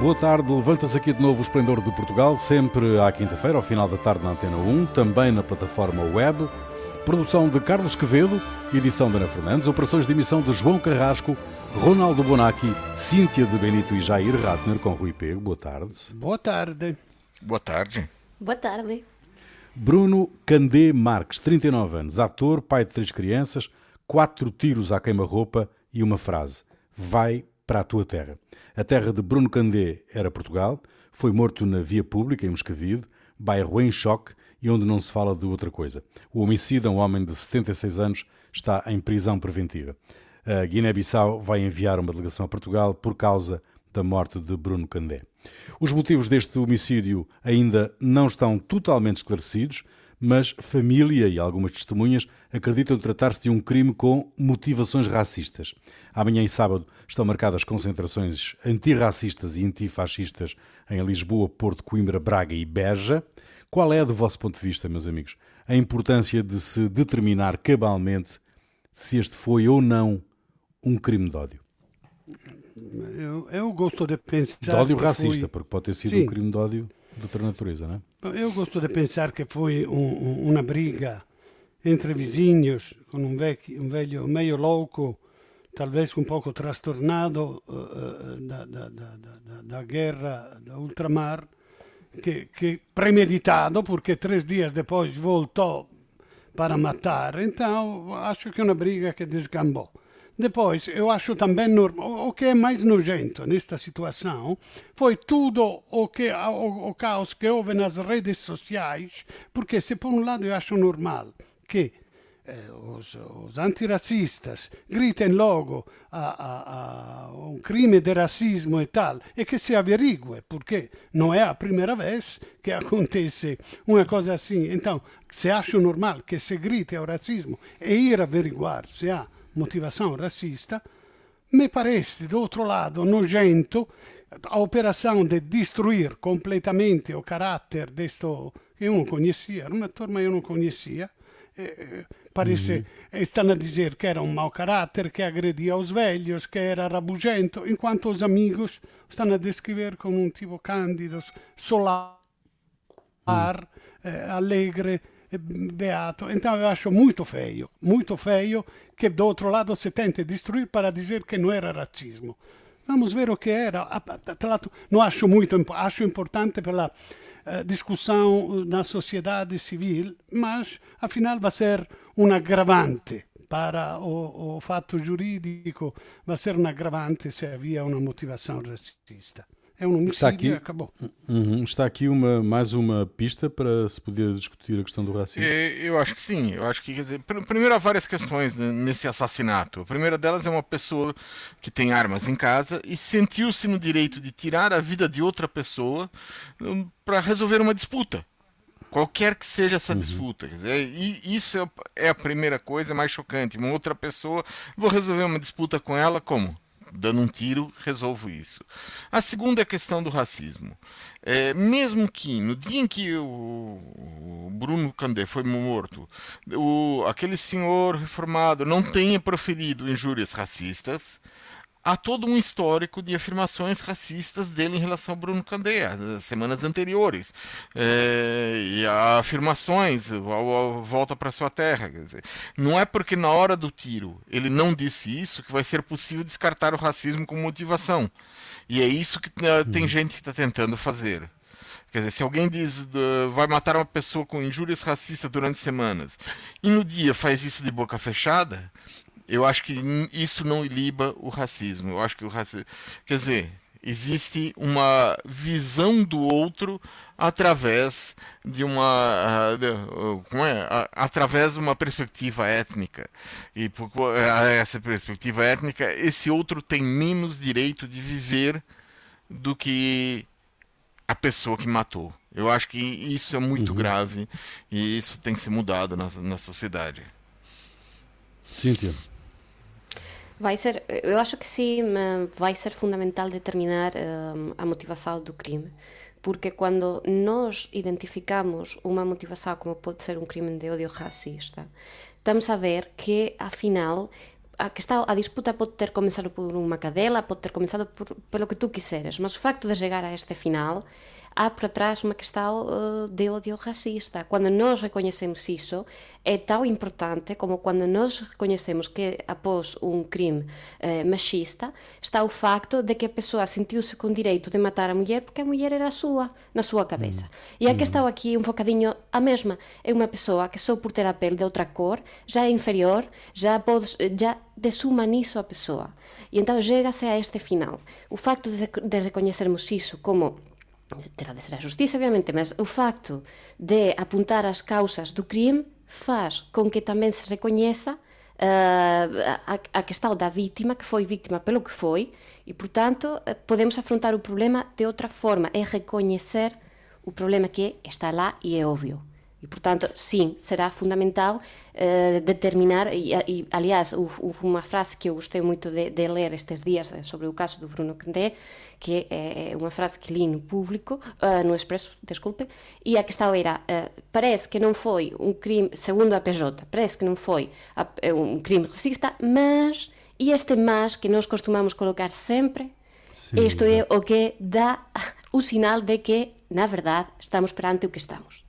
Boa tarde, levanta-se aqui de novo o Esplendor de Portugal, sempre à quinta-feira, ao final da tarde na Antena 1, também na plataforma web. Produção de Carlos Quevedo, edição de Ana Fernandes, operações de emissão de João Carrasco, Ronaldo Bonacci, Cíntia de Benito e Jair Ratner com Rui Pego. Boa tarde. Boa tarde. Boa tarde. Boa tarde. Bruno Candé Marques, 39 anos, ator, pai de três crianças, quatro tiros à queima-roupa e uma frase: Vai para a tua terra. A terra de Bruno Candé era Portugal, foi morto na via pública em Moscavide, bairro em choque e onde não se fala de outra coisa. O homicida, um homem de 76 anos, está em prisão preventiva. A Guiné-Bissau vai enviar uma delegação a Portugal por causa da morte de Bruno Candé. Os motivos deste homicídio ainda não estão totalmente esclarecidos, mas família e algumas testemunhas acreditam tratar-se de um crime com motivações racistas. Amanhã e sábado estão marcadas concentrações antirracistas e antifascistas em Lisboa, Porto, Coimbra, Braga e Beja. Qual é, do vosso ponto de vista, meus amigos, a importância de se determinar cabalmente se este foi ou não um crime de ódio? Eu, eu gosto de pensar. De ódio racista, foi... porque pode ter sido Sim. um crime de ódio natureza, não é? Eu gosto de pensar que foi um, um, uma briga entre vizinhos, com um, vecchio, um velho meio louco, talvez um pouco trastornado uh, da, da, da, da, guerra da ultramar, que, que premeditado, porque três dias depois voltou para matar. Então, acho que é uma briga que descambou. Depois, eu acho também normal, o que é mais nojento nesta situação foi tudo o, que, o, o caos que houve nas redes sociais, porque se por um lado eu acho normal que eh, os, os, antiracistas gritem logo a, a, a, um crime de racismo e tal, e que se averigue, porque não é a primeira vez que acontece uma coisa assim. Então, se acho normal que se grite ao racismo e ir averiguar se há motivação racista, me parece, do outro lado, nojento a operação de destruir completamente o caráter disto que eu não conhecia, era um ator, mas eu não conhecia. Eh, parece, uhum. estão a dizer que era um mau caráter, que agredia os velhos, que era rabugento, enquanto os amigos estão a descrever como um tipo cândido, solar, uhum. eh, alegre, beato. Então eu acho muito feio, muito feio que do outro lado se tente destruir para dizer que não era racismo. Vamos ver o que era. Não acho muito, acho importante pela uh, discussão na sociedade civil, mas afinal vai ser um agravante para o, o fato jurídico, vai ser um agravante se havia uma motivação racista é um homicídio está aqui, acabou. Uhum, está aqui uma, mais uma pista para se poder discutir a questão do racismo? É, eu acho que sim. Eu acho que, quer dizer, primeiro há várias questões nesse assassinato. A primeira delas é uma pessoa que tem armas em casa e sentiu-se no direito de tirar a vida de outra pessoa hum, para resolver uma disputa. Qualquer que seja essa uhum. disputa. Quer dizer, e isso é, é a primeira coisa mais chocante. Uma outra pessoa, vou resolver uma disputa com ela como? Dando um tiro, resolvo isso. A segunda é a questão do racismo. É, mesmo que no dia em que o, Bruno Candé foi morto, o, aquele senhor reformado não tenha proferido injúrias racistas, há todo um histórico de afirmações racistas dele em relação ao Bruno Candé, as semanas anteriores. É, e afirmações, ao, ao, volta para sua terra. Dizer, não é porque na hora do tiro ele não disse isso que vai ser possível descartar o racismo como motivação. E é isso que uh, tem uhum. gente que está tentando fazer. Quer dizer, se alguém diz uh, vai matar uma pessoa com injúrias racistas durante semanas e no dia faz isso de boca fechada, eu acho que isso não iliba o racismo. Eu acho que o racismo. Quer dizer, existe uma visão do outro através de uma como é através de uma perspectiva étnica e por essa perspectiva étnica esse outro tem menos direito de viver do que a pessoa que matou eu acho que isso é muito uhum. grave e isso tem que ser mudado na, na sociedade Cíntia Vai ser, eu acho que sim, vai ser fundamental determinar um, a motivação do crime, porque quando nós identificamos uma motivação como pode ser um crime de ódio racista, estamos a ver que, afinal, a, que está, a disputa pode ter começado por unha cadela, pode ter comenzado por, pelo que tú quiseres, mas o facto de chegar a este final há por trás uma questão uh, de ódio racista. Quando nós reconhecemos isso, é tão importante como quando nós reconhecemos que após um crime uh, machista está o facto de que a pessoa sentiu-se com direito de matar a mulher porque a mulher era sua, na sua cabeça. Hum. E a questão aqui um bocadinho a mesma. É uma pessoa que só por ter a pele de outra cor já é inferior, já, pode, já desumaniza a pessoa. E então chega-se a este final. O facto de, de reconhecermos isso como terá de ser a justiça, obviamente, mas o facto de apuntar as causas do crime faz con que tamén se recoñeza uh, a, a questão da vítima, que foi vítima pelo que foi, e, portanto, eh, podemos afrontar o problema de outra forma, é recoñecer o problema que está lá e é óbvio. E, portanto, sim, será fundamental uh, determinar, e, e aliás, houve uma frase que eu gostei muito de, de, ler estes dias eh, sobre o caso do Bruno Candé, que é, é uma frase que li no público, uh, no Expresso, desculpe, e a questão era, uh, parece que não foi um crime, segundo a PJ, parece que não foi um crime racista, mas, e este mas que nós costumamos colocar sempre, sim, isto é o que dá o sinal de que, na verdade, estamos perante o que estamos.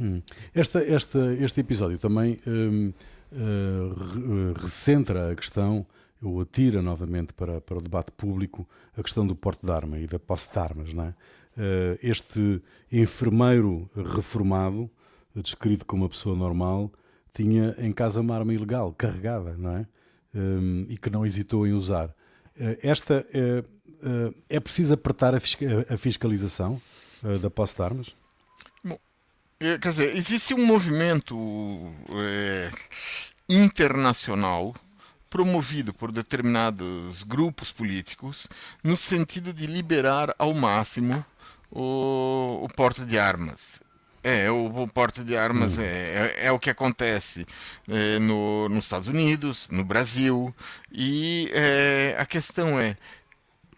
Hum. Esta, esta, este episódio também hum, uh, recentra a questão, ou atira novamente para, para o debate público, a questão do porte de arma e da posse de armas. Não é? Uh, este enfermeiro reformado, descrito como uma pessoa normal, tinha em casa uma arma ilegal, carregada, não é? E que não hesitou em usar. Esta é preciso apertar a fiscalização da posse de armas? É, quer dizer, existe um movimento é, internacional promovido por determinados grupos políticos no sentido de liberar ao máximo o, o porte de armas. É, o, o porte de armas hum. é, é, é, o que acontece é, no, nos Estados Unidos, no Brasil, e é, a questão é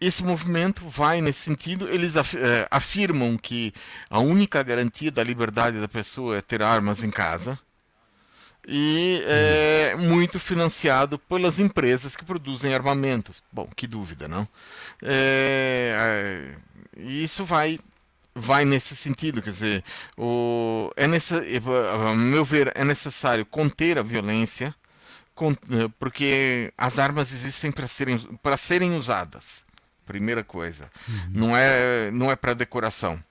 esse movimento vai nesse sentido. Eles eh, afirmam que a única garantia da liberdade da pessoa é ter armas em casa e é muito financiado pelas empresas que produzem armamentos. Bom, que dúvida, não? É, isso vai vai nesse sentido, quer dizer, o, é a meu ver, é necessário conter a violência, porque as armas existem para serem, para serem usadas. Primeira coisa. Uhum. Não é, não é para decoração.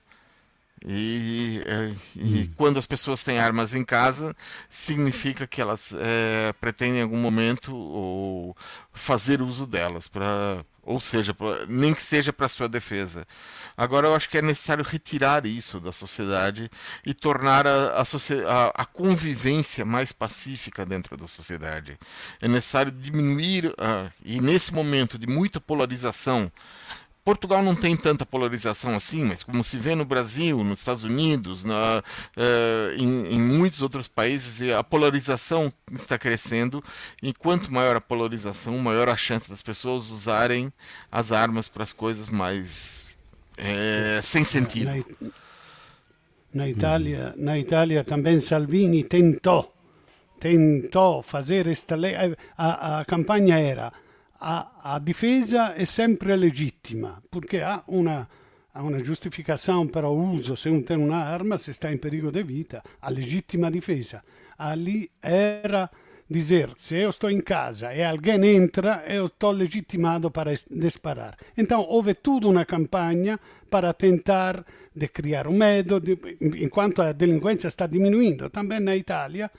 E, é, e uhum. quando as pessoas têm armas em casa, significa que elas é, pretendem em algum momento ou fazer uso delas para ou seja, nem que seja para sua defesa. Agora eu acho que é necessário retirar isso da sociedade e tornar a, a, a, a convivência mais pacífica dentro da sociedade. É necessário diminuir, uh, e nesse momento de muita polarização, Portugal não tem tanta polarização assim, mas como se vê no Brasil, nos Estados Unidos, na, uh, em, em, muitos outros países, a polarização está crescendo. E quanto maior a polarização, maior a chance das pessoas usarem as armas para as coisas mais é, sem sentido. Na, na, Itália, na Itália também Salvini tentou, tentou fazer esta lei. A, a campanha era a, a difesa è sempre legittima, perché ha una, ha una giustificazione per uso, se un tem un'arma, se sta in pericolo di vita, ha legittima difesa. Ali era dizer, se eu estou em casa e alguém entra, eu estou legitimado para disparar. Então, houve toda uma campanha para tentar de criar um medo, de, enquanto a delinquência está diminuindo, também na Itália,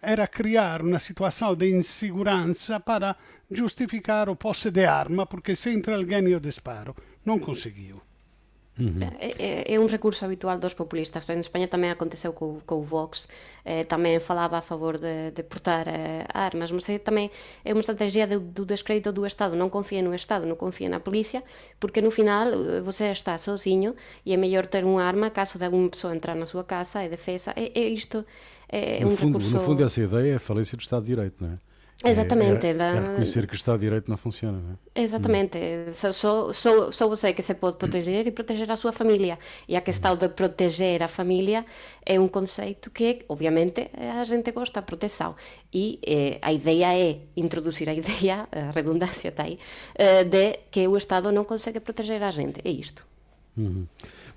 era criar uma situação de insegurança para justificar o posse de arma, porque se entra alguém eu disparo. Não conseguiu. Uhum. É, é, um recurso habitual dos populistas. Em Espanha também aconteceu com, com o Vox, eh, também falava a favor de, de portar eh, armas, mas é, também é uma estratégia do, do, descrédito do Estado. Não confia no Estado, não confia na polícia, porque no final eh, você está sozinho e é melhor ter uma arma caso de alguma pessoa entrar na sua casa, é defesa. É, é isto, é, no um fundo. No fundo, essa ideia é a falência do Estado de Direito, não é? Exatamente. É, é, é reconhecer que o Estado de Direito não funciona, não é? Exatamente. Só, só, só, só você que se pode proteger e proteger a sua família. E a questão de proteger a família é um conceito que, obviamente, a gente gosta proteção. E eh, a ideia é introduzir a ideia, a redundância está aí, eh, de que o Estado não consegue proteger a gente. É isto.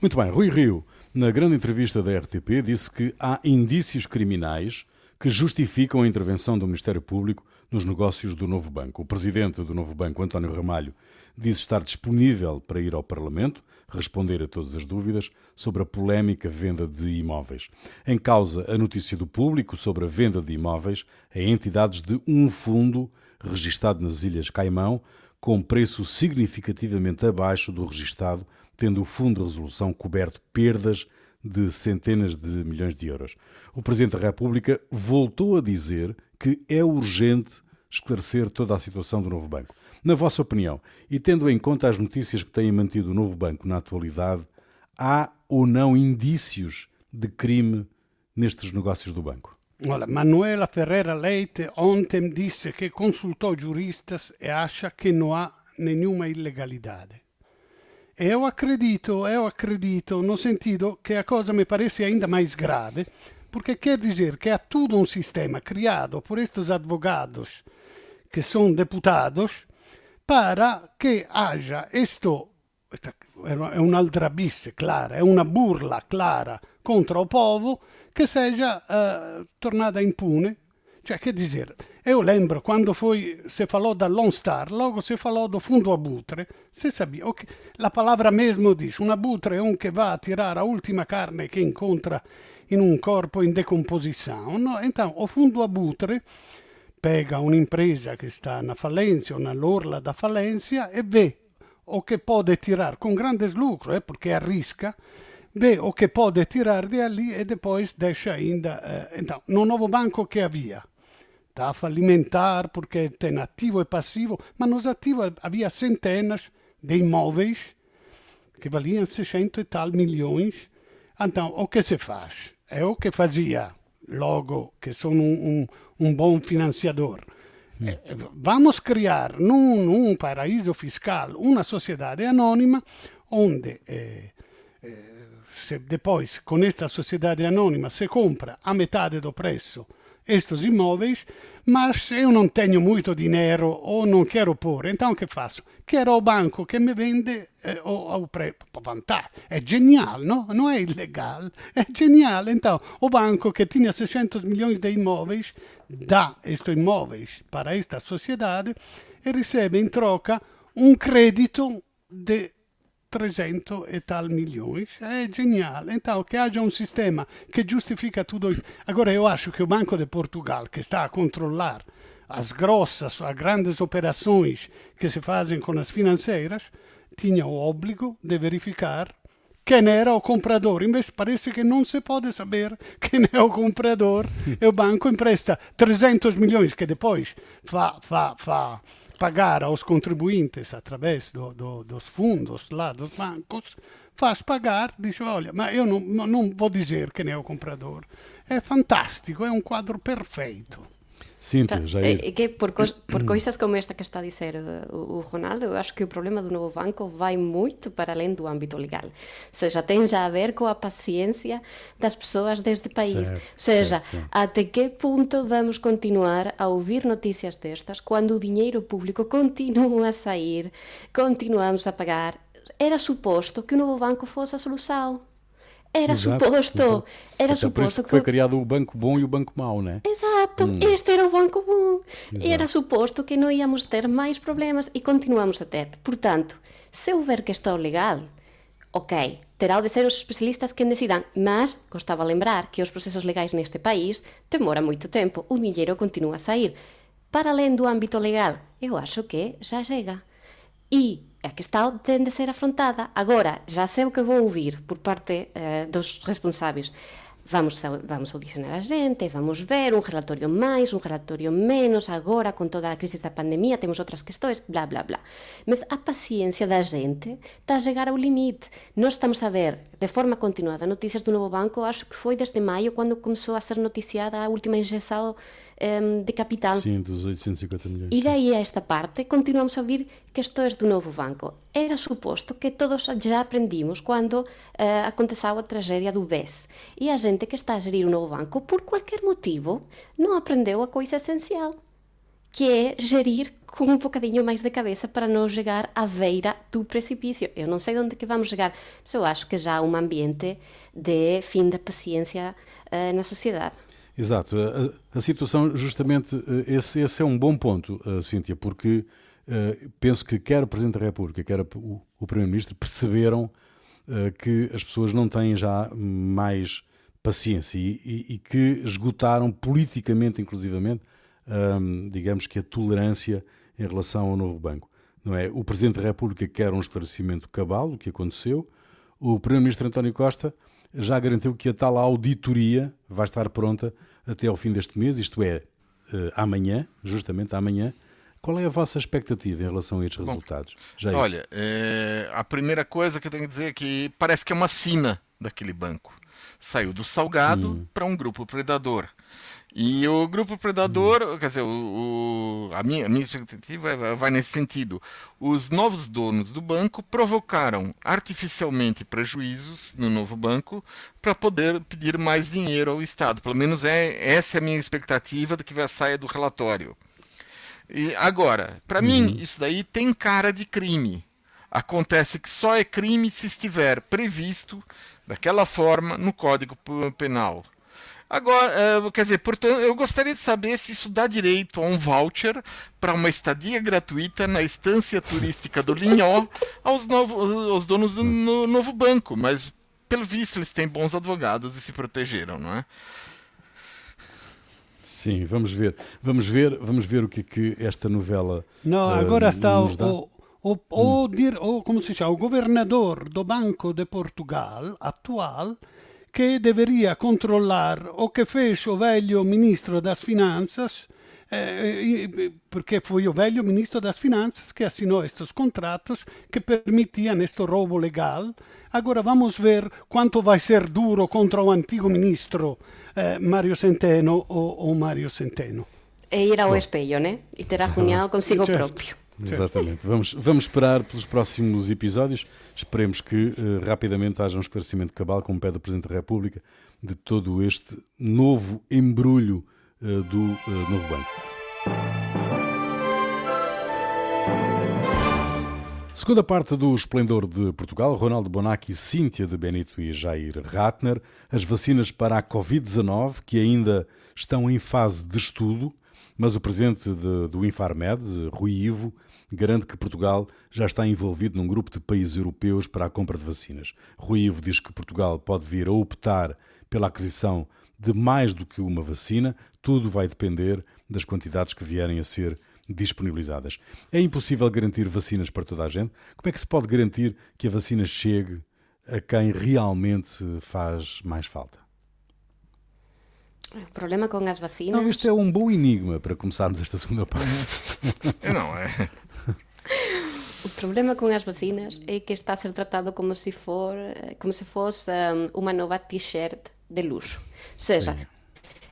Muito bem, Rui Rio, na grande entrevista da RTP, disse que há indícios criminais que justificam a intervenção do Ministério Público nos negócios do novo banco. O presidente do novo banco, António Ramalho, disse estar disponível para ir ao Parlamento responder a todas as dúvidas sobre a polémica venda de imóveis. Em causa a notícia do público sobre a venda de imóveis a entidades de um fundo registado nas Ilhas Caimão, com preço significativamente abaixo do registado, tendo o Fundo de Resolução coberto perdas de centenas de milhões de euros. O Presidente da República voltou a dizer que é urgente esclarecer toda a situação do novo banco. Na vossa opinião, e tendo em conta as notícias que têm mantido o novo banco na atualidade, há ou não indícios de crime nestes negócios do banco? Olha, Manuela Ferreira Leite ontem disse que consultou juristas e acha que não há nenhuma ilegalidade. Eu acredito, eu acredito, no sentido que a cosa me parece ainda mais grave, porque quer dizer que há todo um sistema criado por estes advogados que são deputados para que haja isto esta è un'altra bis clara, è una burla clara contro o povo che seja eh, tornata impune. Cioè, che dizer, eu lembro quando foi, se falou da Lone Star, logo se falou do fundo abutre, se sabia, ok, la palavra mesmo diz, un abutre è un che va a tirare a última carne che incontra in un corpo in decomposizione, no? Então, o fundo abutre pega un'impresa che sta na falência ou nell'orla da falência e vê o che può tirare con grande lucro, eh, perché arrisca, vê o che può tirare di lì e depois deixa ainda. Eh, então, no novo banco che havia, está a falimentar porque tem ativo e passivo, mas nos ativos havia centenas de imóveis que valiam 600 e tal milhões. Então, o que se faz? É o que fazia logo que sou um, um, um bom financiador. Eh, Vamos criar num, num paraíso fiscal uma sociedade anônima onde eh, eh, se depois com esta sociedade anônima se compra a metade do preço estes imóveis, mas eu não tenho muito dinheiro ou não quero pôr, então o que faço? Quero o banco que me vende eh, o, o pre... vantagem. É genial, não? Não é ilegal, é genial. Então, o banco que tinha 600 milhões de imóveis dá estes imóveis para esta sociedade e recebe em troca um crédito de 300 e tal milhões. É genial. Então, que haja um sistema que justifica tudo isso. Agora, eu acho que o Banco de Portugal, que está a controlar as grossas, as grandes operações que se fazem com as financeiras, tinha o óbrigo de verificar quem era o comprador. Invece parece que não se pode saber quem é o comprador. e o banco empresta 300 milhões que depois fa, fa, fa pagar aos contribuintes através do, do, dos fundos lá dos bancos, faz pagar, diz, olha, mas eu não, não vou dizer quem é o comprador. É fantástico, é um quadro perfeito. Cíntia, Tá, Jair. é, é que por, cos, por coisas como esta que está a dizer eh, o, o Ronaldo, eu acho que o problema do novo banco vai muito para além do âmbito legal. Ou seja, tem já a ver com a paciência das pessoas deste país. Certo, Ou seja, certo, até que ponto vamos continuar a ouvir notícias destas quando o dinheiro público continua a sair, continuamos a pagar? Era suposto que o novo banco fosse a solução. Era Exato, suposto, exato. era Até suposto que foi criado o banco bom e o banco mau, né? Exato, este era o banco bom. Exato. Era suposto que não íamos ter mais problemas e continuamos a ter. Portanto, se houver questão legal, ok, terá de ser os especialistas quem decidam, mas gostava lembrar que os processos legais neste país demoram muito tempo, o dinheiro continua a sair. Para além do âmbito legal, eu acho que já chega. E a questão tem de ser afrontada. Agora, já sei o que vou ouvir por parte eh, dos responsáveis. Vamos, vamos audicionar a gente, vamos ver un relatorio máis, un relatorio menos, agora con toda a crise da pandemia temos outras questões, bla, bla, bla. Mas a paciencia da gente está a chegar ao limite. Nós estamos a ver de forma continuada noticias do novo banco, acho que foi desde maio, quando começou a ser noticiada a última injeção um, de capital. Sim, dos 850 milhões. E daí a esta parte continuamos a ouvir questões do novo banco. Era suposto que todos já aprendimos quando uh, aconteceu a tragédia do BES. E a gente que está a gerir o novo banco, por qualquer motivo, não aprendeu a coisa essencial, que é gerir com um bocadinho mais de cabeça para não chegar à beira do precipício. Eu não sei onde que vamos chegar, mas eu acho que já há um ambiente de fim da paciência uh, na sociedade. Exato. A, a, situação, justamente, eh, esse, esse é um bom ponto, uh, Cíntia, porque uh, penso que quer o Presidente da República, quer o, o Primeiro-Ministro perceberam uh, que as pessoas não têm já mais paciência e, e, e que esgotaram politicamente, inclusivamente, um, digamos que a tolerância em relação ao novo banco. Não é? O Presidente da República quer um esclarecimento cabal do que aconteceu. O Primeiro-Ministro António Costa já garantiu que a tal auditoria vai estar pronta até ao fim deste mês, isto é, uh, amanhã, justamente amanhã. Qual é a vossa expectativa em relação a estes Bom, resultados? Jair? Olha, é, a primeira coisa que eu tenho que dizer é que parece que é uma sina daquele banco. Saiu do salgado hum. para um grupo predador. E o grupo predador, hum. quer dizer, o, o, a, minha, a minha expectativa vai nesse sentido. Os novos donos do banco provocaram artificialmente prejuízos no novo banco para poder pedir mais dinheiro ao Estado. Pelo menos é essa é a minha expectativa do que vai sair do relatório. E agora, para uhum. mim, isso daí tem cara de crime. Acontece que só é crime se estiver previsto daquela forma no Código Penal. Agora, uh, quer dizer, portanto, eu gostaria de saber se isso dá direito a um voucher para uma estadia gratuita na estância turística do Linhó aos, novos, aos donos do no, novo banco. Mas, pelo visto, eles têm bons advogados e se protegeram, não é? Sim, vamos ver. Vamos ver, vamos ver o que, é que esta novela. Não, uh, agora está o, o, o, o, como se chama, o governador do Banco de Portugal atual que deveria controlar o que fez o velho ministro das Finanças, eh, porque foi o velho ministro das Finanças que assinou estes contratos que permitiam este roubo legal. Agora vamos ver quanto vai ser duro contra o antigo ministro eh, Mário Centeno ou, ou Mário Centeno. E ir ao espelho, né? E ter arrunhado consigo certo. próprio. Exatamente. Vamos, vamos esperar pelos próximos episódios. Esperemos que uh, rapidamente haja um esclarecimento cabal, como pede o Presidente da República, de todo este novo embrulho uh, do uh, novo banco. Segunda parte do Esplendor de Portugal, Ronaldo Bonacci, Cíntia de Benito e Jair Ratner, as vacinas para a Covid-19, que ainda estão em fase de estudo, mas o presidente de, do Infarmed, Rui Ivo, garante que Portugal já está envolvido num grupo de países europeus para a compra de vacinas. Rui Ivo diz que Portugal pode vir a optar pela aquisição de mais do que uma vacina, tudo vai depender das quantidades que vierem a ser disponibilizadas. É impossível garantir vacinas para toda a gente. Como é que se pode garantir que a vacina chegue a quem realmente faz mais falta? O problema com as vacinas. Não, isto é um bom enigma para começarmos esta segunda parte. não é? O problema com as vacinas é que está a ser tratado como se for, como se fosse um, uma nova t-shirt de luxo. Ou seja,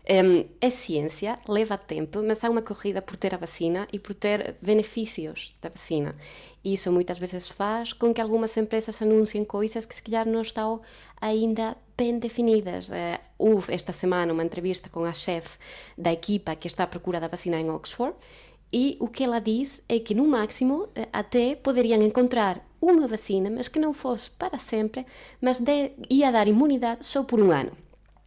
um, a ciência leva tempo, mas há uma corrida por ter a vacina e por ter benefícios da vacina. Isso muitas vezes faz com que algumas empresas anunciem coisas que se calhar não estão ainda bem definidas. Uh, houve esta semana uma entrevista com a chefe da equipa que está à procura da vacina em Oxford e o que ela diz é que, no máximo, eh, até poderiam encontrar uma vacina, mas que não fosse para sempre, mas de, ia dar imunidade só por um ano.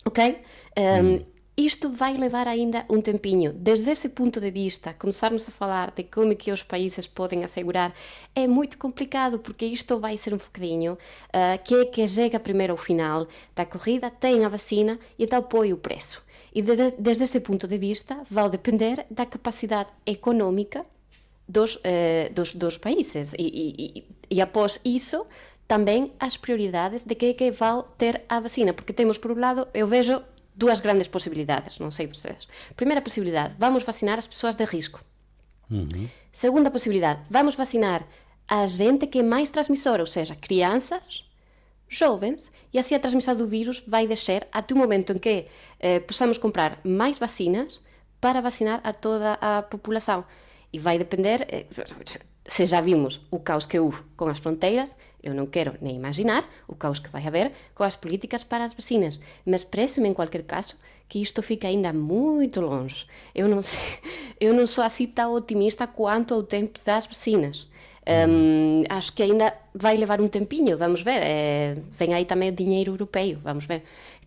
Ok? Um, hum. Isto vai levar ainda um tempinho. Desde esse ponto de vista, começarmos a falar de como que os países podem assegurar é muito complicado, porque isto vai ser um bocadinho uh, que é que chega primeiro ao final da corrida, tem a vacina e então põe o preço. E de, desde esse ponto de vista, vai depender da capacidade econômica dos, eh, dos, dos países. E, e, e, após isso, também as prioridades de quem é que vai ter a vacina. Porque temos, por um lado, eu vejo duas grandes possibilidades, não sei vocês. Primeira possibilidade, vamos vacinar as pessoas de risco. Uhum. Segunda possibilidade, vamos vacinar a gente que é mais transmissora, ou seja, crianças jovens e assim a transmissão do vírus vai descer até o momento em que eh, possamos comprar mais vacinas para vacinar a toda a população. E vai depender, eh, se já vimos o caos que houve com as fronteiras, eu não quero nem imaginar o caos que vai haver com as políticas para as vacinas. Mas parece-me, em qualquer caso, que isto fica ainda muito longe. Eu não, sei, eu não sou assim tão otimista quanto ao tempo das vacinas. Um, acho que ainda vai levar um tempinho, vamos ver. É, vem aí também o dinheiro europeu, vamos ver.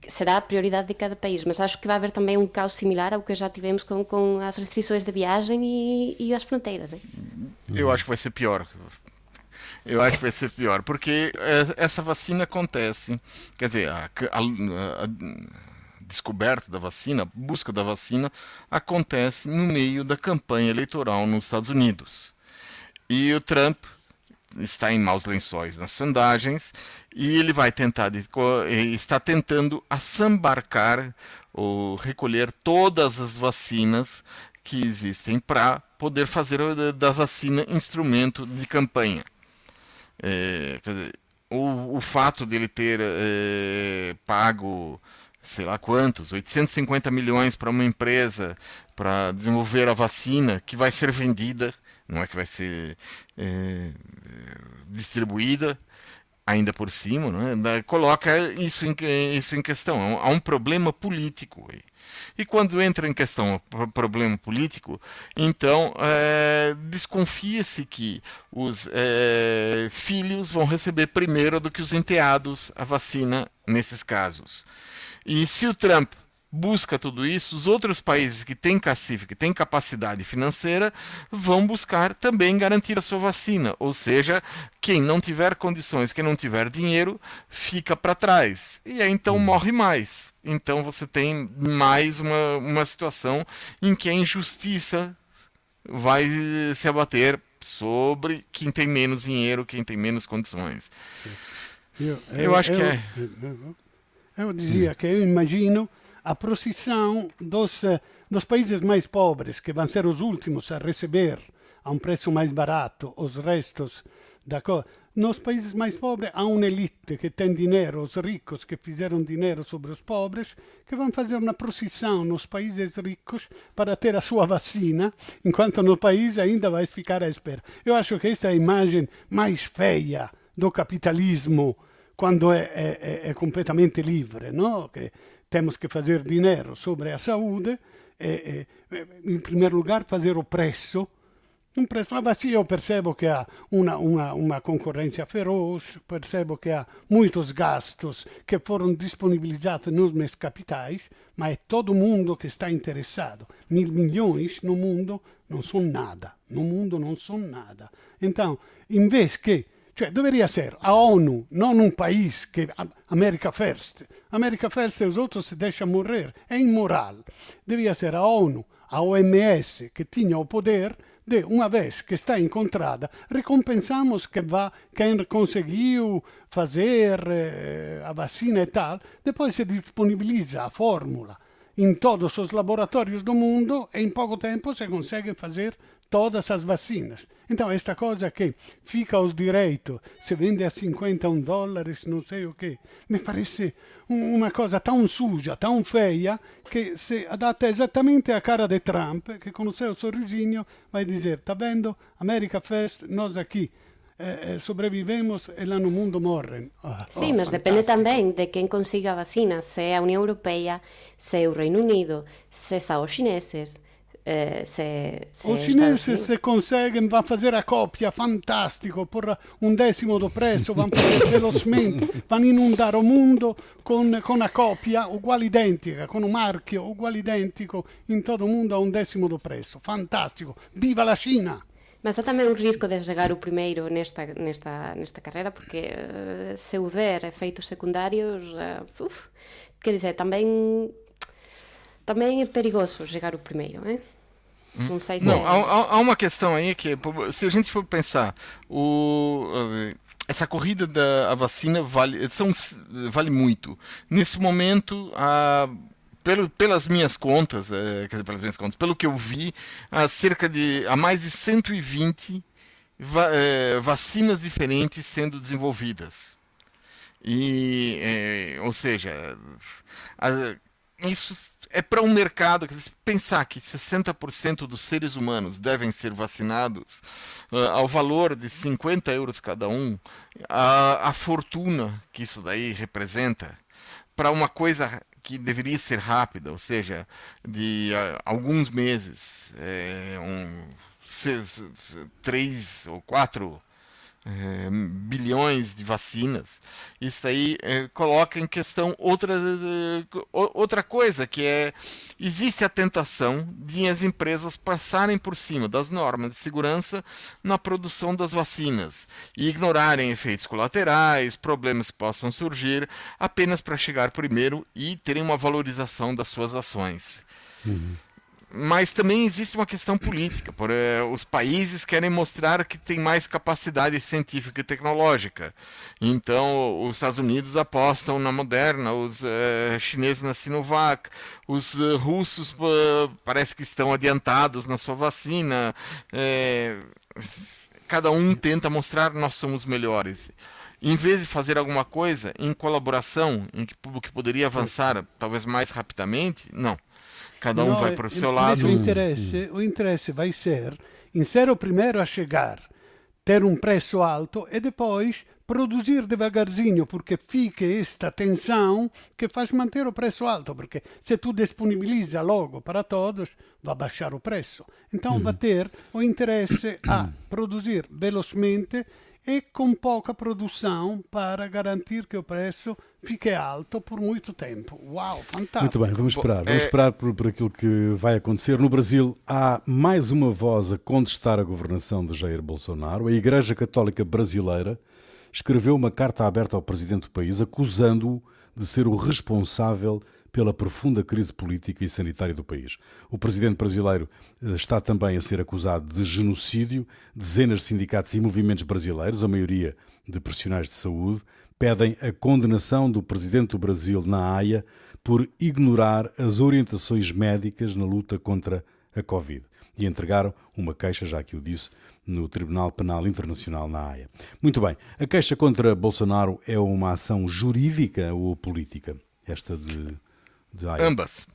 Será a prioridade de cada país, mas acho que vai haver também um caos similar ao que já tivemos com, com as restrições de viagem e, e as fronteiras. Hein? Eu acho que vai ser pior. Eu acho que vai ser pior, porque essa vacina acontece. Quer dizer, a, a, a descoberta da vacina, busca da vacina, acontece no meio da campanha eleitoral nos Estados Unidos. E o Trump está em maus lençóis nas sondagens e ele vai tentar está tentando assambarcar ou recolher todas as vacinas que existem para poder fazer da vacina instrumento de campanha. É, dizer, o, o, fato dele ter é, pago sei lá quantos, 850 milhões para uma empresa para desenvolver a vacina que vai ser vendida, não é que vai ser é, distribuída ainda por cima, é? coloca isso em, isso em questão. Há um problema político aí. E quando entra em questão o problema político, então é, desconfia-se que os é, filhos vão receber primeiro do que os enteados a vacina nesses casos. E se o Trump busca tudo isso, os outros países que têm cacife, que têm capacidade financeira, vão buscar também garantir a sua vacina. Ou seja, quem não tiver condições, quem não tiver dinheiro, fica para trás. E aí então morre mais. Então você tem mais uma, uma situação em que a injustiça vai se abater sobre quem tem menos dinheiro, quem tem menos condições. Eu, eu, eu acho eu, que é. Eu dizia que eu imagino a procissão dos, eh, dos países mais pobres, que vão ser os últimos a receber a um preço mais barato os restos da. Nos países mais pobres há uma elite que tem dinheiro, os ricos que fizeram dinheiro sobre os pobres, que vão fazer uma procissão nos países ricos para ter a sua vacina, enquanto no país ainda vai ficar à espera. Eu acho que essa é a imagem mais feia do capitalismo quando é, é, é, é completamente livre, não? Temos que fazer dinheiro sobre a saúde, e, e, em primeiro lugar fazer o preço, um preço, mas sim, eu percebo que há uma, uma, uma concorrência feroz, percebo que há muitos gastos que foram disponibilizados nos meios capitais, mas é todo mundo que está interessado. Mil milhões no mundo não são nada, no mundo não são nada. Então, em vez que cioè, deveria ser a ONU, não um país que America First. America First os outros se deixam morrer. É imoral. Devia ser a ONU, a OMS, que tinha o poder de, uma vez que está encontrada, recompensamos que vá, quem conseguiu fazer eh, a vacina e tal, depois se disponibiliza a fórmula em todos os laboratórios do mundo e em pouco tempo se consegue fazer todas as vacinas. Então, esta coisa que fica aos direitos, se vende a 51 dólares, não sei o quê, me parece uma coisa tão suja, tão feia, que se adatta exatamente à cara de Trump, que com o seu sorrisinho vai dizer, tá vendo, America First, nós aqui eh, eh sobrevivemos e lá no mundo morrem. Oh, Sim, oh, mas fantástico. depende também de quem consiga a vacina, se é a União Europeia, se é o Reino Unido, se são os chineses. Eh, se, se os chineses se conseguem vão fazer a cópia fantástico por un decimo do prezzo vanno fare velocemente vanno inondare il mondo con, con una copia uguale identica con un marchio uguale identico in tutto il mondo a un decimo do prezzo fantástico viva la Cina Mas há também um risco de chegar o primeiro nesta, nesta, nesta carreira, porque uh, se houver efeitos secundários, uh, uf, quer dizer, também, também é perigoso chegar o primeiro, hein? Não sei se Não, é... há, há, uma questão aí que, se a gente for pensar, o, essa corrida da vacina vale, são, vale muito. Nesse momento, a pelo, pelas minhas contas, é, quer dizer, pelas minhas contas, pelo que eu vi, há cerca de há mais de 120 va, é, vacinas diferentes sendo desenvolvidas. E, é, ou seja, a, isso é para um mercado, pensar que 60% dos seres humanos devem ser vacinados uh, ao valor de 50 euros cada um, a, a fortuna que isso daí representa para uma coisa que deveria ser rápida, ou seja, de uh, alguns meses, é, um, seis, três ou quatro é, bilhões de vacinas. Isso aí é, coloca em questão outra, outra coisa, que é existe a tentação de as empresas passarem por cima das normas de segurança na produção das vacinas e ignorarem efeitos colaterais, problemas que possam surgir, apenas para chegar primeiro e terem uma valorização das suas ações. Uhum mas também existe uma questão política. Por, eh, os países querem mostrar que tem mais capacidade científica e tecnológica. Então, os Estados Unidos apostam na Moderna, os eh, chineses na Sinovac, os eh, russos parece que estão adiantados na sua vacina. cada um tenta mostrar nós somos melhores em vez de fazer alguma coisa em colaboração, em que, que poderia avançar talvez mais rapidamente, não. Cada um no, vai para o seu lado. O interesse, o interesse vai ser em ser o primeiro a chegar, ter um preço alto e depois produzir devagarzinho, porque fica esta tensão que faz manter o preço alto, porque se tu disponibiliza logo para todos, vai baixar o preço. Então vai ter o interesse a produzir velocemente e com pouca produção para garantir que o preço fique alto por muito tempo. Uau, fantástico. Muito bem, vamos esperar. Vamos é- esperar por, por aquilo que vai acontecer. No Brasil há mais uma voz a contestar a governação de Jair Bolsonaro. A Igreja Católica Brasileira escreveu uma carta aberta ao presidente do país acusando-o de ser o responsável pela profunda crise política e sanitária do país. O presidente brasileiro eh, está também a ser acusado de genocídio. Dezenas de sindicatos e movimentos brasileiros, a maioria de profissionais de saúde, pedem a condenação do presidente do Brasil na Haia por ignorar as orientações médicas na luta contra a Covid. E entregaram uma queixa, já que o disse, no Tribunal Penal Internacional na Haia. Muito bem, a queixa contra Bolsonaro é uma ação jurídica ou política? Esta de Ambas.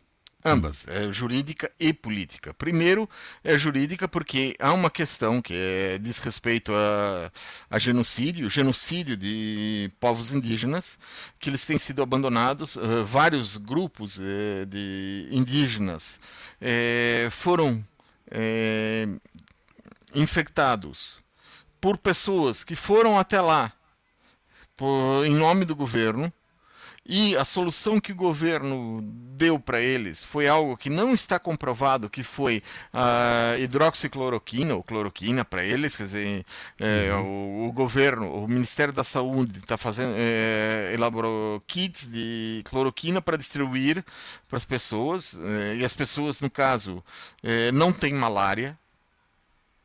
Ambas, é jurídica e política. Primeiro, é jurídica porque há uma questão que é, diz respeito a, a genocídio, genocídio de povos indígenas, que eles têm sido abandonados. Uh, vários grupos uh, de indígenas uh, foram infectados por pessoas que foram até lá por, em nome do governo e a solução que o governo deu para eles foi algo que não está comprovado, que foi a hidroxicloroquina ou cloroquina para eles, quer dizer, é, uhum. o, o, governo, o Ministério da Saúde está fazendo, é, elaborou kits de cloroquina para distribuir para as pessoas é, e as pessoas, no caso, é, não têm malária,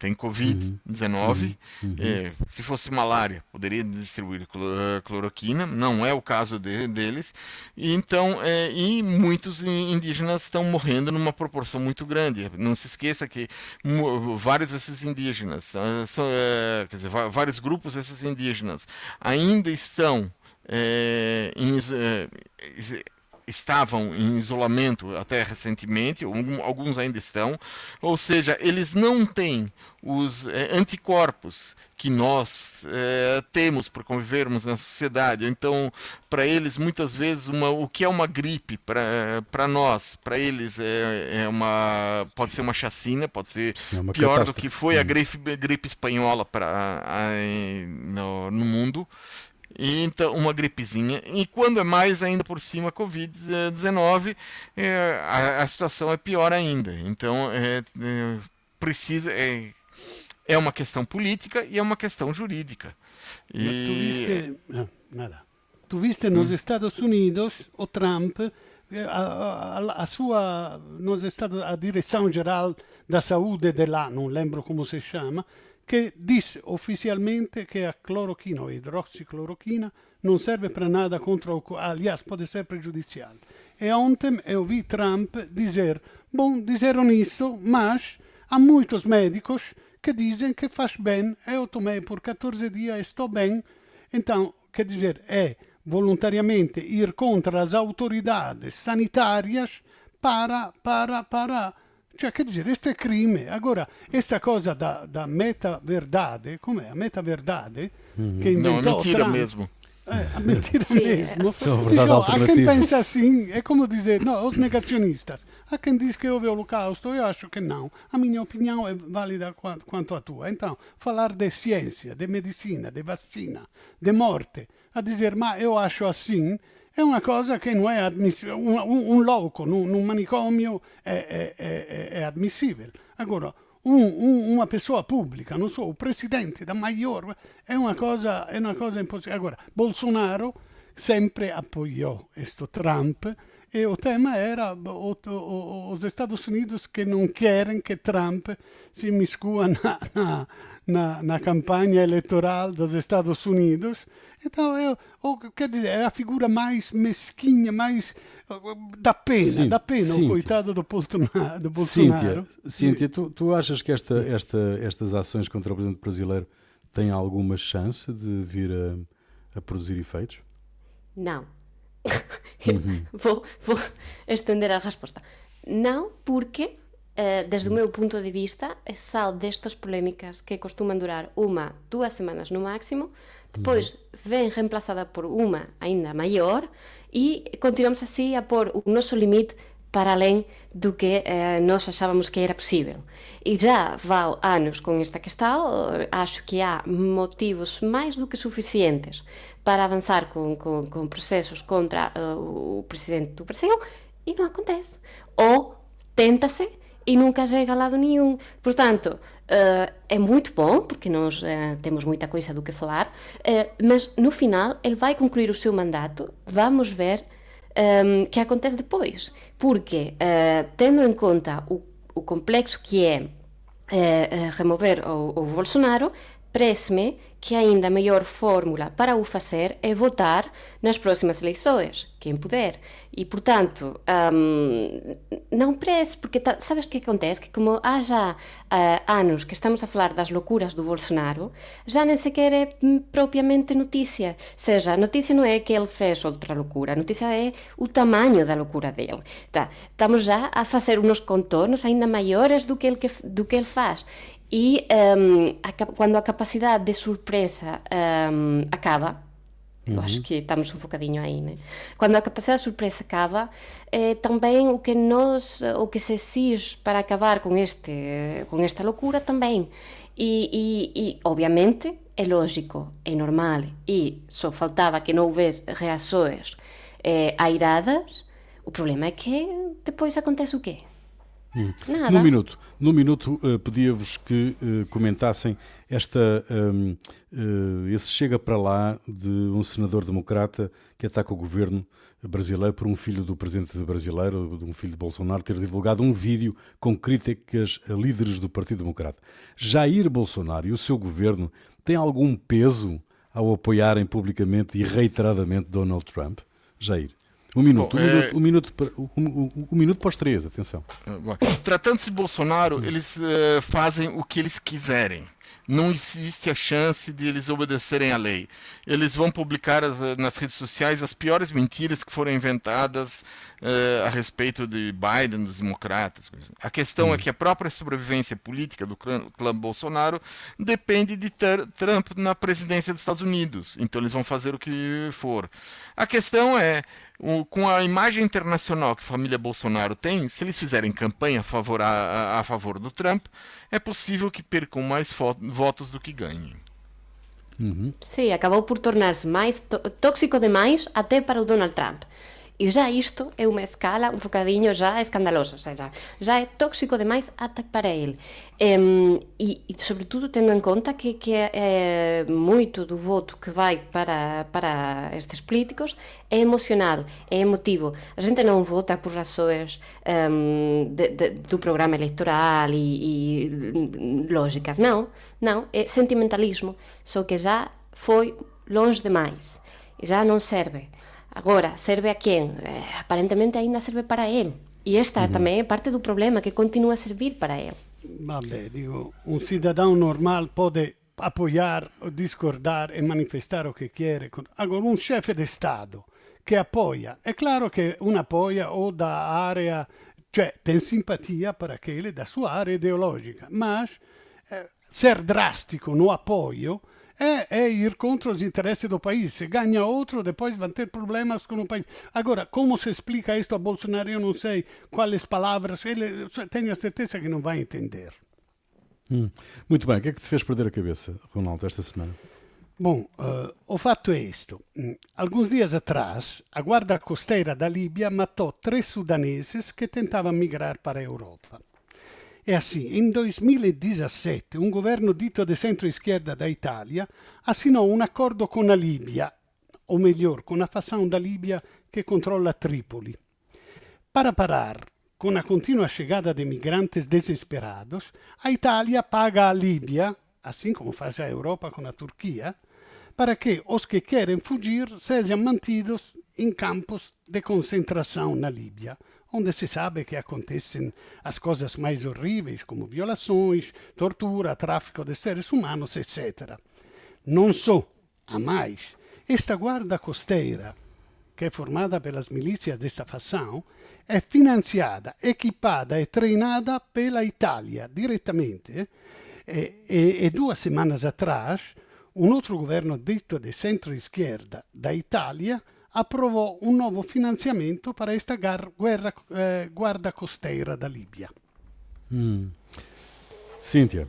tem Covid-19. Uhum. Uhum. É, se fosse malária, poderia distribuir cloroquina, não é o caso de, deles. E, então, é, e muitos indígenas estão morrendo numa proporção muito grande. Não se esqueça que vários desses indígenas, são, é, quer dizer, vários grupos desses indígenas ainda estão em, estavam em isolamento até recentemente, alguns ainda estão, ou seja, eles não têm os é, anticorpos que nós é, temos por convivermos na sociedade. Então, para eles, muitas vezes, uma, o que é uma gripe para nós, para eles é, é, uma pode ser uma chacina, pode ser é pior do que foi a gripe, gripe espanhola para no, no mundo então uma gripezinha. E quando é mais ainda por cima Covid-19, é, a, a, situação é pior ainda. Então é, é, precisa é, é uma questão política e é uma questão jurídica. E... Tu viste, ah, nada. Tu viste nos hum. Estados Unidos o Trump eh, a, a, a, sua nos Estados, a direção geral da saúde de lá, não lembro como se chama, che disse ufficialmente che a cloroquina o idroxicloroquina non serve para nada contra o... Aliás, pode ser prejudicial. E ontem eu vi Trump dizer, bom, disseram isso, mas há muitos médicos que dizem que faz bem, eu tomei por 14 dias, estou bem. Então, quer dizer, é voluntariamente ir contra as autoridades sanitárias para, para, para cioè, che dizer, questo è crime. Agora, questa cosa da, da meta-verdade, com'è? A meta-verdade, uhum. che inventò Não, é mentira Trump, mesmo. É, a mentira Sim, mesmo. Oh, há quem pensa assim, é como dizer, não, os negacionistas. Há quem diz que houve o holocausto, eu acho que não. A minha opinião é válida quanto, a tua. Então, falar de ciência, de medicina, de vacina, de morte, a dizer, ma eu acho assim, è una cosa che non è ammissibile. Un, un, un loco in un manicomio è, è, è, è ammissibile. Allora, un, una persona pubblica, non so, un presidente da maggior, è una cosa, è una cosa impossibile. Allora, Bolsonaro sempre appoggiò questo Trump e il tema era os Estados Unidos che non querem che Trump si miscua na, na, na, na campanha eleitoral dos Estados Unidos Então, eu, ou, quer dizer, é a figura mais mesquinha, mais da pena, Sim, da pena, Cíntia. o coitado do Bolsonaro. Do Bolsonaro. Cíntia, Cíntia tu, tu achas que esta, esta, estas ações contra o presidente brasileiro têm alguma chance de vir a, a produzir efeitos? Não. Uhum. vou, vou estender a resposta. Não, porque Uh, desde o meu ponto de vista, sal destas polémicas que costumam durar uma, duas semanas no máximo, depois vem reemplazada por uma ainda maior e continuamos assim a pôr o nosso limite para além do que eh, nós achávamos que era possível. E já vá anos com esta questão, acho que há motivos mais do que suficientes para avançar com, com, com processos contra uh, o presidente do Brasil e não acontece. Ou tenta-se e nunca chega a lado nenhum. Portanto, Uh, é muito bom, porque nós uh, temos muita coisa do que falar, uh, mas no final ele vai concluir o seu mandato. Vamos ver o um, que acontece depois, porque, tendo em conta o, o complexo que é remover o, o Bolsonaro, parece-me que ainda a melhor fórmula para o fazer é votar nas próximas eleições, quem puder. E, portanto, um, não parece, porque tá, sabes o que acontece? Que como há já uh, anos que estamos a falar das loucuras do Bolsonaro, já nem sequer é propriamente notícia. Ou seja, a notícia não é que ele fez outra loucura, a notícia é o tamanho da loucura dele. Tá, estamos já a fazer uns contornos ainda maiores do que ele, que, do que ele faz. E um, a, quando a capacidade de surpresa um, acaba, uhum. eu acho que estamos um bocadinho aí, né? Quando a capacidade de surpresa acaba, é também o que nós, o que se exige para acabar com este, com esta loucura também. E, e, e obviamente é lógico, é normal e só faltava que não houvesse reações eh, airadas. O problema é que depois acontece o quê? Hum. Nada. Num minuto, num minuto uh, pedia-vos que uh, comentassem esta, um, uh, esse chega para lá de um senador democrata que ataca o governo brasileiro por um filho do presidente brasileiro, de um filho de Bolsonaro, ter divulgado um vídeo com críticas a líderes do Partido Democrata. Jair Bolsonaro e o seu governo têm algum peso ao apoiarem publicamente e reiteradamente Donald Trump? Jair. Um minuto, Bom, um, é... minuto, um, minuto um, um, um, minuto pós três, atenção. Tratando-se de Bolsonaro, eles uh, fazem o que eles quiserem não existe a chance de eles obedecerem à lei. Eles vão publicar as, nas redes sociais as piores mentiras que foram inventadas uh, a respeito de Biden, dos democratas. A questão é que a própria sobrevivência política do clã, clã Bolsonaro depende de ter Trump na presidência dos Estados Unidos. Então eles vão fazer o que for. A questão é o, com a imagem internacional que a família Bolsonaro tem, se eles fizerem campanha a favor, a, a favor do Trump, é possível que percam mais votos do que ganhem. Uhum. Sim, acabou por tornar-se mais tóxico demais até para o Donald Trump. E já isto é uma escala um bocadinho já escandalosa, já, já é tóxico demais até para ele. E, sobretudo, tendo em conta que, que é, é, muito do voto que vai para, para estes políticos é emocional, é emotivo. A gente não vota por razões um, de, de, do programa eleitoral e, e lógicas, não, não, é sentimentalismo, só que já foi longe demais, já não serve. Agora, serve a quen? Eh, aparentemente ainda serve para ele. E esta uhum. também é parte do problema, que continua a servir para ele. Vabbè, dico, un cittadino normale pode apoiar, discordar e manifestar o que quiere. Agora, un chefe di Stato che appoggia, è chiaro che un appoggia o da area, cioè tem simpatia per aquele da sua area ideologica, mas eh, ser drastico no apoio é, é, ir contra os interesses do país. Se ganha outro, depois vai ter problemas com o país. Agora, como se explica isto a Bolsonaro? Eu não sei quais palavras. Ele, tenho a certeza que não vai entender. Hum. Muito bem. O que é que te fez perder a cabeça, Ronaldo, esta semana? Bom, uh, o fato é isto. Mm, alguns dias atrás, a guarda costeira da Líbia matou três sudaneses que tentavam migrar para a Europa. É assim, em 2017, um governo dito de centro-esquerda da Itália assinou um acordo com a Líbia, ou melhor, com a fação da Líbia que controla Trípoli. Para parar com a contínua chegada de migrantes desesperados, a Itália paga à Líbia, assim como faz a Europa com a Turquia, para que os que querem fugir sejam mantidos em campos de concentração na Líbia, onde se sabe que acontecem as coisas mais horríveis, como violações, tortura, tráfico de seres humanos, etc. Não só, a mais, esta guarda costeira, que é formada pelas milícias desta fação, é financiada, equipada e treinada pela Itália direttamente. E, e, e duas semanas atrás un altro governo detto di centro-izquierda da Italia approvò un nuovo finanziamento per questa guerra, eh, guarda costeira da Líbia. Hum. Cíntia.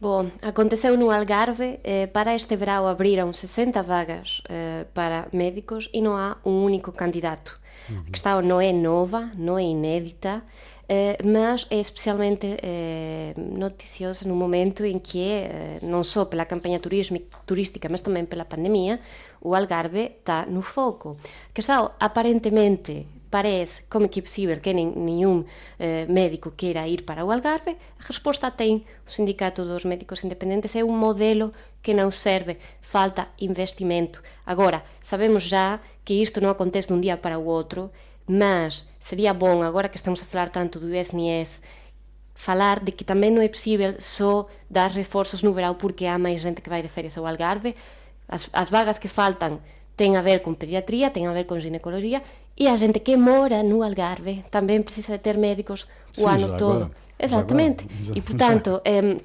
Bom, aconteceu no Algarve, eh, para este verão abriram 60 vagas eh, para médicos e não há um único candidato. Uhum. A questão não é nova, não é inédita, Eh, mas é especialmente eh, noticiosa no momento em que, eh, não só pela campanha turística, mas também pela pandemia, o Algarve está no foco. Que está aparentemente parece como que é possível que nin, nenhum eh, médico queira ir para o Algarve, a resposta ten o Sindicato dos Médicos Independentes é un modelo que non serve, falta investimento. Agora, sabemos já que isto non acontece dun día para o outro, Mas sería bon, agora que estamos a falar tanto do SNES, falar de que tamén non é possível só dar reforzos no verão porque há máis gente que vai de férias ao Algarve. As, as vagas que faltan ten a ver con pediatría, ten a ver con ginecología e a gente que mora no Algarve tamén precisa de ter médicos o sí, ano todo. Agora, Exactamente. Agora, e, portanto, eh,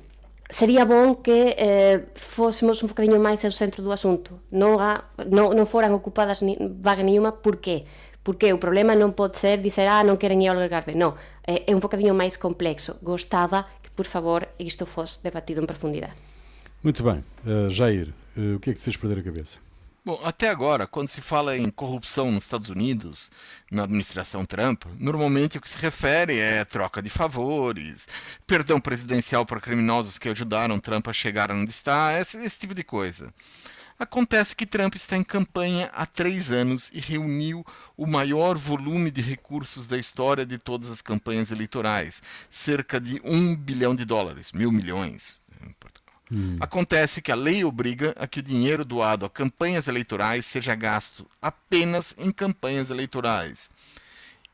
sería bon que eh, fósemos un bocadinho máis ao centro do asunto. Non, a, non, non foran ocupadas ni, vaga nenhuma, por qué? Porque o problema non pode ser dizer, ah, non queren ir ao Algarve. Non, é, é un bocadinho máis complexo. Gostava que, por favor, isto fosse debatido em profundidade. Muito bem. Uh, Jair, uh, o que é que te fez perder a cabeça? Bom, até agora, quando se fala em corrupção nos Estados Unidos, na administração Trump, normalmente o que se refere é troca de favores, perdão presidencial para criminosos que ajudaram Trump a chegar onde está, esse, esse tipo de coisa. Acontece que Trump está em campanha há três anos e reuniu o maior volume de recursos da história de todas as campanhas eleitorais, cerca de um bilhão de dólares, mil milhões. Hum. Acontece que a lei obriga a que o dinheiro doado a campanhas eleitorais seja gasto apenas em campanhas eleitorais.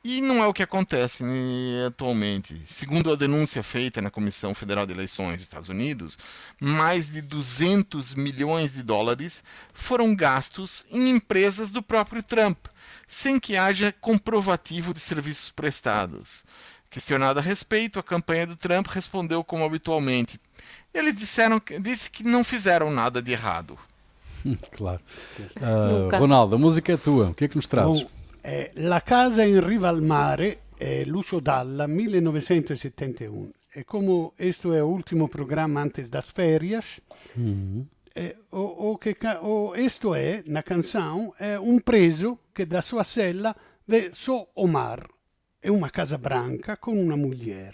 E não é o que acontece né, atualmente. Segundo a denúncia feita na Comissão Federal de Eleições dos Estados Unidos, mais de 200 milhões de dólares foram gastos em empresas do próprio Trump, sem que haja comprovativo de serviços prestados. Questionado a respeito, a campanha do Trump respondeu como habitualmente. Eles disseram disse que não fizeram nada de errado. claro. Uh, Ronaldo, a música é tua. O que é que nos trazes? Bom, Eh, la casa in riva al mare è Lucio Dalla, 1971. E come questo è l'ultimo programma antes das férias, mm-hmm. eh, o, o, che, o questo è una canzone, è un preso che da sua cella vede so Omar, è una casa branca con una moglie,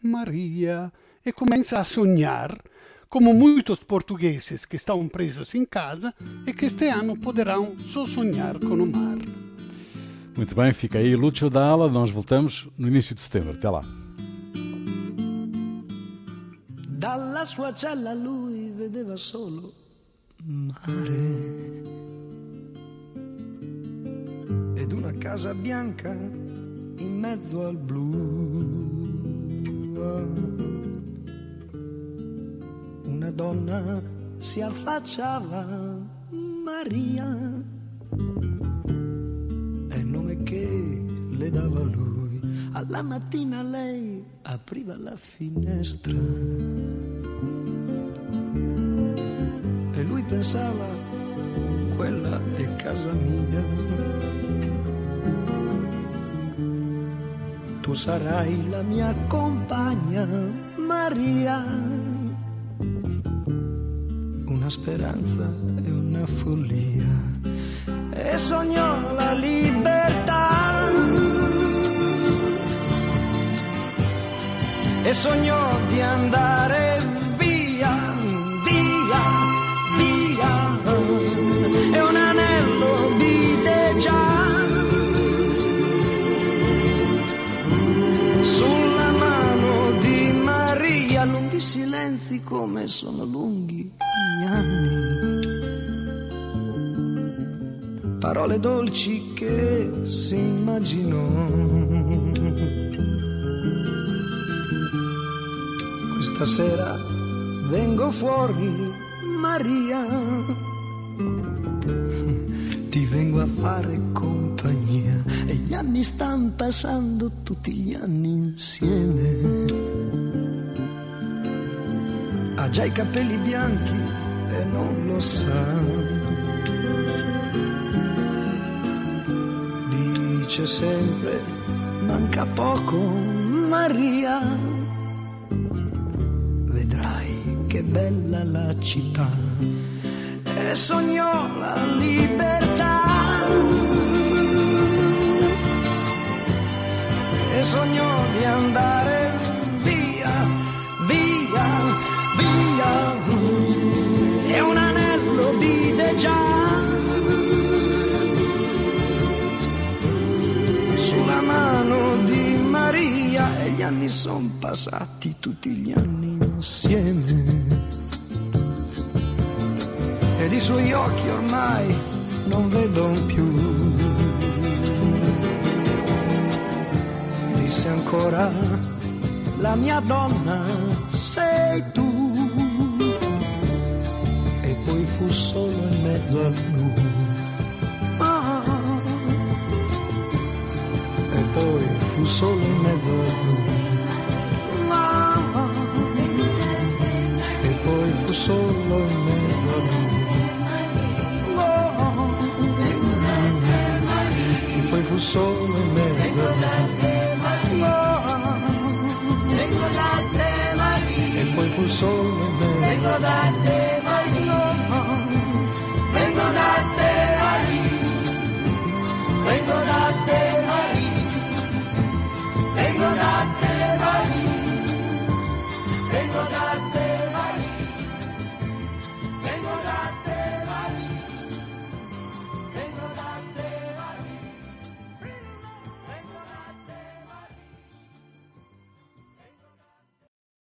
Maria, e comincia a sognare como muitos portugueses que estão presos em casa e que este ano poderão só sonhar com o mar. Muito bem, fica aí Lúcio da Ala. Nós voltamos no início de setembro. Até lá. Dalla sua cella lui vedeva solo mare ed una casa bianca in mezzo al blu. Una donna si affacciava Maria. Dava lui. Alla mattina lei apriva la finestra. E lui pensava, quella è casa mia. Tu sarai la mia compagna, Maria una speranza e una follia e sognò la libertà e sognò di andare via, via, via e un anello vide già sulla mano di Maria lunghi silenzi come sono lunghi anni. Parole dolci che si immaginò. Questa sera vengo fuori, Maria. Ti vengo a fare compagnia e gli anni stanno passando tutti gli anni insieme. Ha già i capelli bianchi e non lo sa. Dice sempre, manca poco Maria. Che bella la città e sognò la libertà. E sognò di andare anni sono passati tutti gli anni insieme ed i suoi occhi ormai non vedo più disse ancora la mia donna sei tu poi fu solo in mezzo a lui. Ah, e poi fu solo in mezzo a lui. Solo in mezzo a lui. Oh, e poi fu solo in mezzo a lui. E poi fu solo in